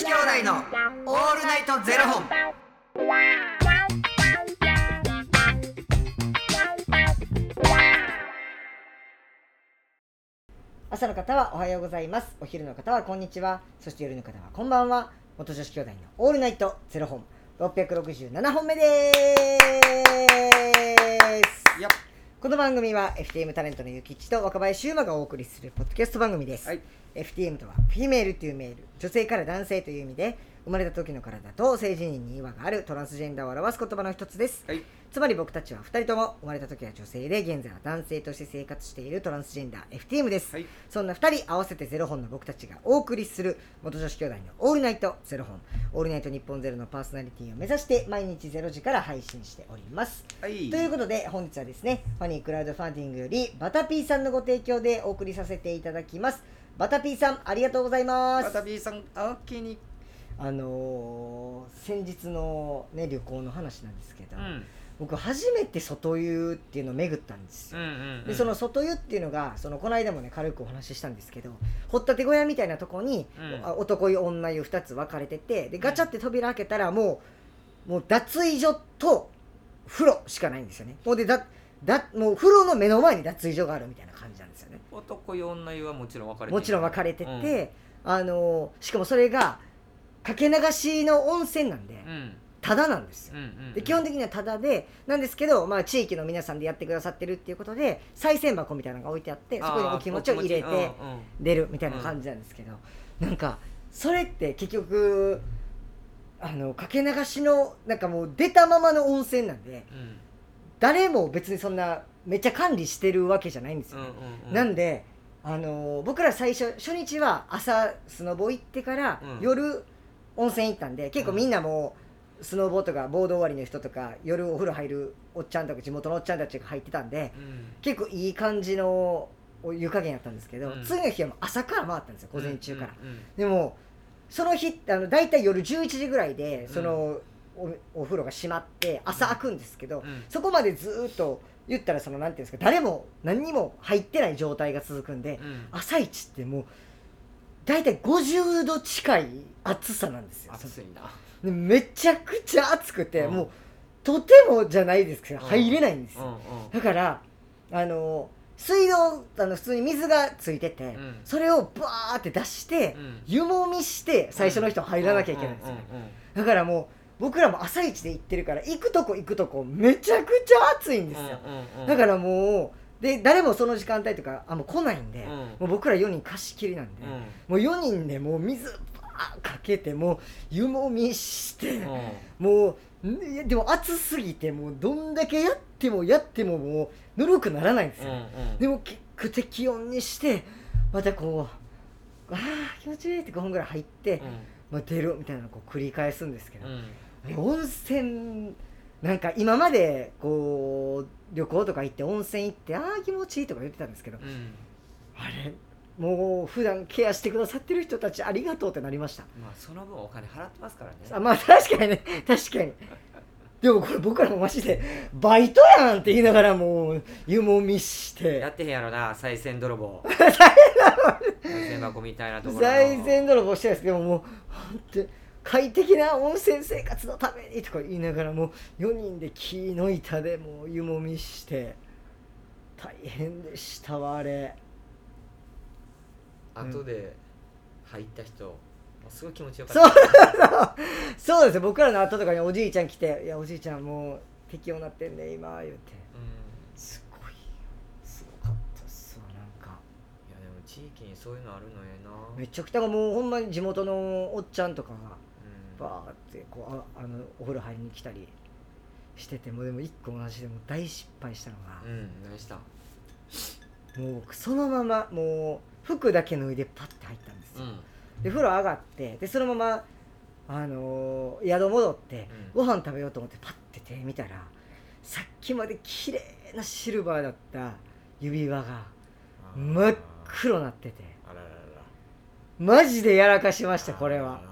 子兄弟のオールナイトゼロ本。朝の方はおはようございます。お昼の方はこんにちは。そして夜の方はこんばんは。元女子兄弟のオールナイトゼロ本。667本目です。この番組は FTM タレントのゆきちと若林優馬がお送りするポッドキャスト番組です、はい FTM とはフィメールというメール女性から男性という意味で生まれた時の体と性自認に違和があるトランスジェンダーを表す言葉の一つですはい。つまり僕たちは2人とも生まれた時は女性で現在は男性として生活しているトランスジェンダー FTM です、はいそんな2人合わせてゼロ本の僕たちがお送りする元女子兄弟のオールナイトゼロ本オールナイト日本ゼロのパーソナリティを目指して毎日ゼロ時から配信しておりますはい。ということで本日はですねファニークラウドファンディングよりバタピーさんのご提供でお送りさせていただきますバタピーさんありがとうございますまた B さん、あけに。あのー先日のね旅行の話なんですけど、うん。僕初めて外湯っていうのを巡ったんですよ、うんうん。でその外湯っていうのがそのこの間もね軽くお話ししたんですけど掘ったて小屋みたいなとこに、うん。あ男湯女湯2つ分かれててでガチャって扉開けたらもうもう脱衣所と風呂しかないんですよね。もうでだだもう風呂の目の前に脱衣所があるみたいな感じなんですよね。男湯女湯はもちろん分かれてもちろん分かれてうん。て、あのしかもそれがかけ流しの温泉なんでうん。タダなんですよ。で基本的にはタダでなんですけど、まあ、地域の皆さんでやってくださってるっていうことで賽銭箱みたいなのが置いてあってそこにお気持ちを入れて出るみたいな感じなんですけど、なんかそれって結局あのかけ流しのなんかもう出たままの温泉なんでうんうん誰も別にそんなめっちゃ管理してるわけじゃないんですよ。なんであの僕ら最初初日は朝スノボ行ってから、うん夜温泉行ったんで結構みんなもうスノボとかボード終わりの人とか夜お風呂入るおっちゃんとか地元のおっちゃんたちが入ってたんでうん。結構いい感じのお湯加減やったんですけど、うん。次の日は朝から回ったんですよ午前中から、でもその日あの大体夜11時ぐらいでその、おお風呂が閉まって朝開くんですけど、うん。そこまでずーっと言ったらそのなんていうんですか誰も何にも入ってない状態が続くんで、うん。朝一ってもう大体50度近い暑さなんですよ。暑いな。でめちゃくちゃ暑くて、うん。もうとてもじゃないですけどうん。入れないんですよ、うんうん。だからあの水道あの普通に水がついてて、ん。それをバーって出して、うん。湯もみして最初の人入らなきゃいけないんですよ。ね、だからもう僕らも朝一で行ってるから行くとこ行くとこめちゃくちゃ暑いんですよ、だからもうで誰もその時間帯とかあもう来ないんで、うん。もう僕ら4人貸し切りなんで、うん。もう4人でもう水バーかけてもう湯もみして、うん。もうでも暑すぎてもうどんだけやってもやってももうぬるくならないんですよ、うんでも結構適温にしてまたこうあー気持ちいいって5分ぐらい入って、まあ、出るみたいなのをこう繰り返すんですけど。う、ん。温泉なんか今までこう旅行とか行って温泉行ってああ気持ちいいとか言ってたんですけどうん。あれもう普段ケアしてくださってる人たちありがとうってなりました。まあその分お金払ってますからね。あまあ確かにね。確かに。でもこれ僕らもマジでバイトやんって言いながらもう湯もみして。やってへんやろな賽銭泥棒。賽銭箱みたいなところの。財前泥棒してないです。でももう本当に快適な温泉生活のためにとか言いながらもう4人で木の板でもう湯もみして大変でしたわあれ。後で入った人もうすごい気持ちよかった。そう そうですよ。僕らの後とかにおじいちゃん来て「いやおじいちゃんもう適温なってんね今」言うて。うん。すごいすごかったっすわなんか。いやでも地域にそういうのあるのええな。めちゃくちゃもうほんまに地元のおっちゃんとかがうんバーってこうああのお風呂入りに来たりしててもうでも一個同じでもう大失敗したのがう、ん何した。もう僕そのままもう服だけ脱いでパッて入ったんですよ、うん。で風呂上がってでそのままあのー宿戻って、ご飯食べようと思ってパッて手見たらさっきまで綺麗なシルバーだった指輪が真っ黒なってて。あらららら。マジでやらかしましたこれは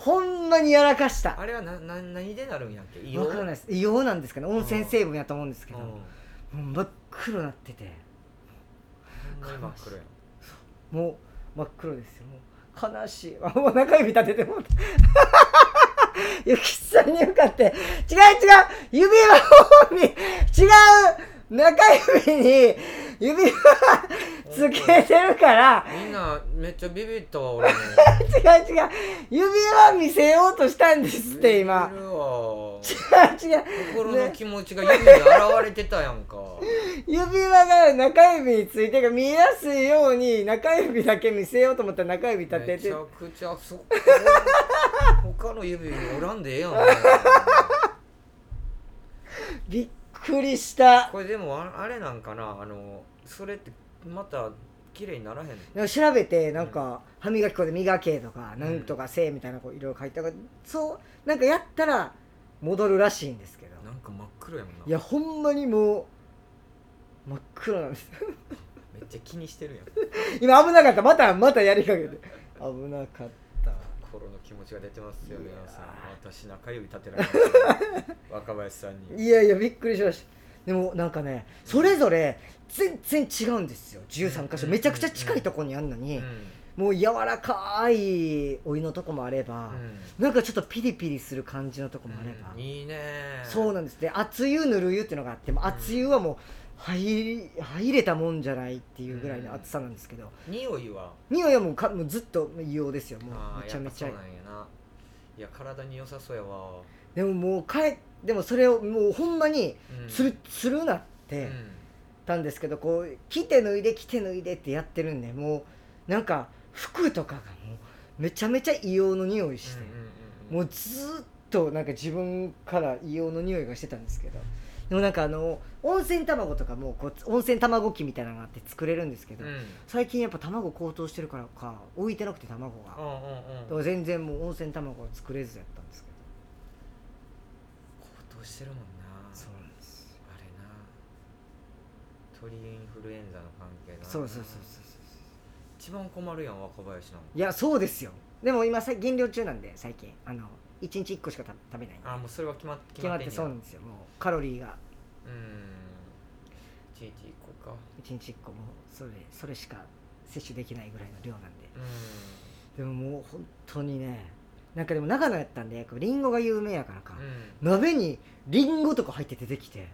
ほんまにやらかした。あれはなな何でなるんやっけ？わかんないです。硫黄なんですかね温泉成分やと思うんですけどうん。もう真っ黒なってて。ほんまに真っ黒やん。もう真っ黒ですよ。もう悲しい。わ もう中指立ててもうた ゆきさんに向かって違う違う指輪を見違う中指に指輪つけてるから。みんなめっちゃビビったわ俺も。違う違う。指輪見せようとしたんですって今。違う違う。心の気持ちが指に現れてたやんか。指輪が中指についてが見えやすいように中指だけ見せようと思ったら中指立てて。めちゃくちゃそこ他の指おらんでええやん。びっくりした。これでもああれなんかな？あのそれってまた綺麗にならへんの？なんか調べてなんか歯磨き粉で磨けとかなんとかせえみたいなこういろいろ書いてあるそうなんかやったら戻るらしいんですけど。なんか真っ黒やもんな。いやほんまにもう真っ黒なんです。めっちゃ気にしてるやん。今危なかった。またまたやりかけて。危なかった心の気持ちが出てますよ皆さん。私中指立てられました 若林さんに。いやいやびっくりしました。でもなんかねそれぞれ全然違うんですよ。13箇所。うん。めちゃくちゃ近いとこにあんのに。うん。もう柔らかいお湯のとこもあればなんかちょっとピリピリする感じのとこもあれば。うん。いいねそうなんです。で熱湯ぬる湯っていうのがあっても熱湯はもう入り入れたもんじゃないっていうぐらいの熱さなんですけど。匂いは？匂いはもうかもうずっと硫黄ですよもう。めちゃめちゃ。いや体に良さそうやわ。でももうかえでもそれをもうほんまにうん。つるつるなってたんですけどこう着て脱いで着て脱いでってやってるんでもうなんか服とかがもうめちゃめちゃ硫黄の匂いして、もうずっとなんか自分から硫黄の匂いがしてたんですけどでもなんかあの温泉卵とかもこう温泉卵機みたいなのがあって作れるんですけど、うん。うん最近やっぱ卵高騰してるからか置いてなくて卵が、うんうんうん。全然もう温泉卵は作れずやったんですけど。高騰してるもんな。そうなんです。あれな。鳥インフルエンザの関係だなそうそうそうそう一番困るやん若林なんいやそうですよ。でも今さ減量中なんで最近。あの1日1個しかた食べない。あもうそれは決ま決決まってまってんねや。そうなんですよ。もうカロリーが。うん。一日一個か。1日1個もうそれそれしか摂取できないぐらいの量なんで。うでももう本当にねなんかでも長野やったんでこうリンゴが有名やからか、んうん。鍋にリンゴとか入って出てきて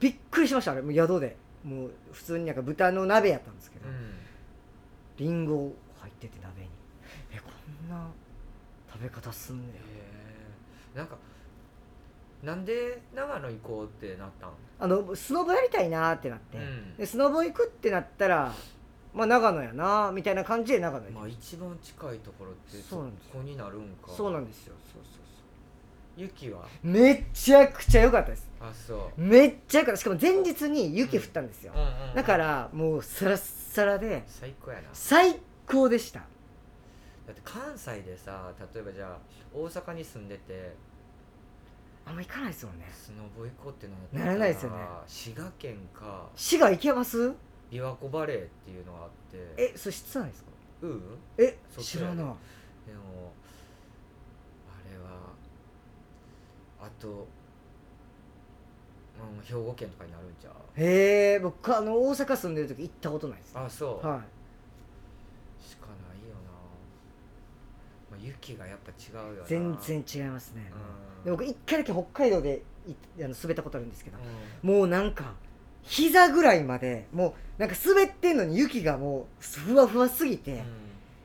びっくりしましたあれ。もう宿で。もう普通になんか豚の鍋やったんですけど、うん。リンゴ入ってて鍋に。えこんな食べ方すんねや。へえなんかなんで長野行こうってなったん？あのスノボやりたいなってなって、うん。でスノボ行くってなったらまあ長野やなみたいな感じで長野まあ一番近いところってそうなんですそこになるんか。そうなんですよ。そうそう雪は？そうめちゃくちゃ良かったです。あそう。めっちゃ良かった。しかも前日に雪降ったんですよ、うんうんうん。だからもうサラッサラで最高やな。最高でしただって関西でさ例えばじゃあ大阪に住んでてあんま行かないですよね。スノボ行こうってなならないですよね。滋賀県か滋賀行けます？琵琶湖バレーっていうのがあってえそれ室内ですか？うんえ知らない。でもあれはあと、うん、兵庫県とかになるんちゃう？へえ僕あの大阪住んでる時行ったことないです。あそう、はしかないよな、まあ、雪がやっぱ違うよな。い全然違いますね、うん。で僕一回だけ北海道でいあの滑ったことあるんですけどうもうなんか膝ぐらいまでもうなんか滑ってんのに雪がもうふわふわすぎて、んうん。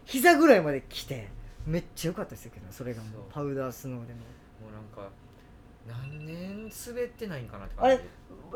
膝ぐらいまで来てめっちゃ良かったですけどそれがもう。パウダースノーでも。もうなんか何年滑ってないんかなってあれ感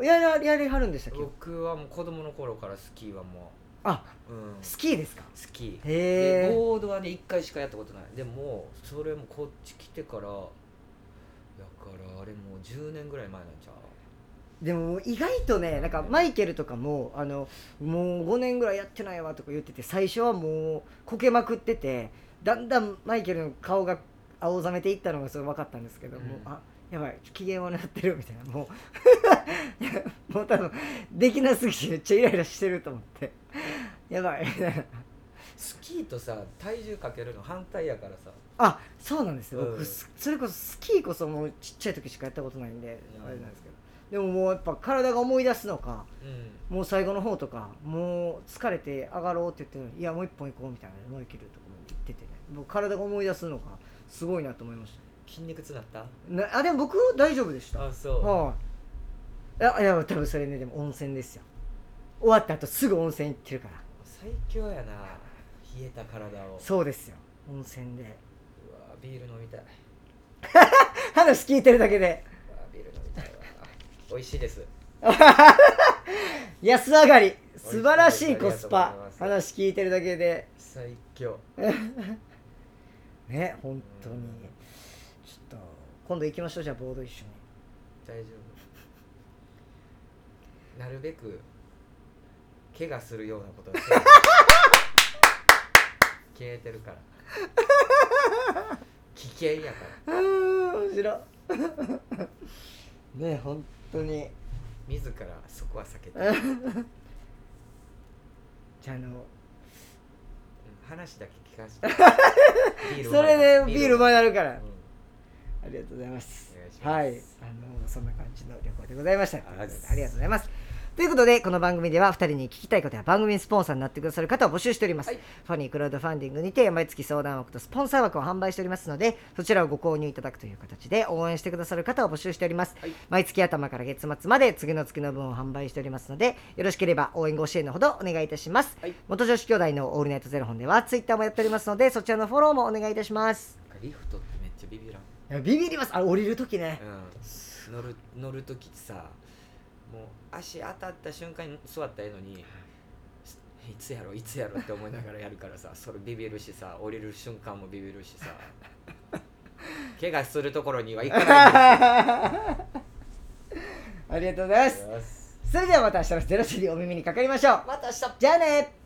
じやややりはるんでしたっけ？僕はもう子供の頃からスキーはもあう、うん、スキーですか？スキー。へえでボードはね1回しかやったことない。でもそれもこっち来てからやからあれもう10年ぐらい前なんちゃう？でも意外とねなんかマイケルとかもあのもう5年ぐらいやってないわとか言ってて最初はもうこけまくっててだんだんマイケルの顔が青ざめていったのがそれ分かったんですけど、うん。もうあやばい機嫌悪なってるみたいなもう。もう多分できなすぎてめっちゃイライラしてると思ってやばい。スキーとさ体重かけるの反対やからさ。あそうなんですよ、うん。僕すそれこそスキーこそもうちっちゃい時しかやったことないんで、うん。あれなんですけど。でももうやっぱ体が思い出すのかうん。もう最後の方とかもう疲れて上がろうって言っていやもう一本行こうみたいなマイケルとかも言っててね。僕体が思い出すのがすごいなと思いまし筋肉痛なったた？なあでも僕大丈夫でした。あそう。はい、いやいや多分それねでも温泉ですよ。終わった後すぐ温泉行ってるから最強やな冷えた体を。そうですよ。温泉で。うわビール飲みたい。話聞いてるだけで。うわビール飲みたいわ。美味しいです。安上がり。素晴らしいコスパ。話聞いてるだけで。最強。ね本当に。うんちょっと今度行きましょう。じゃあボード一緒に。大丈夫。なるべく怪我するようなことはせえ消えてるから。危険やから。あー面白い。ね本当に。自らそこは避けて、じゃああのうん話だけ聞かせて。ビ それでビールうまい、いなるから。うんありがとうございます。はい。あのそんな感じの旅行でございました。ありがとうございますということでこの番組では2人に聞きたいことや番組スポンサーになってくださる方を募集しております、はい。ファニークラウドファンディングにて毎月相談枠とスポンサー枠を販売しておりますのでそちらをご購入いただくという形で応援してくださる方を募集しております、はい。毎月頭から月末まで次の月の分を販売しておりますのでよろしければ応援ご支援のほどお願いいたします、はい。元女子兄弟のオールナイトゼロ本ではツイッターもやっておりますのでそちらのフォローもお願いいたします。リフトってめっちゃビビらん、いやビビります。あ降りるときね。うん、乗る乗る時ってさもう。足当たった瞬間に座ったらええのにい。つやろいつやろって思いながらやるからさそれビビるしさ降りる瞬間もビビるしさ 怪我するところには行かない ありがとうございます。それではまた明日の0時にお耳にかかりましょう。また明日。じゃあね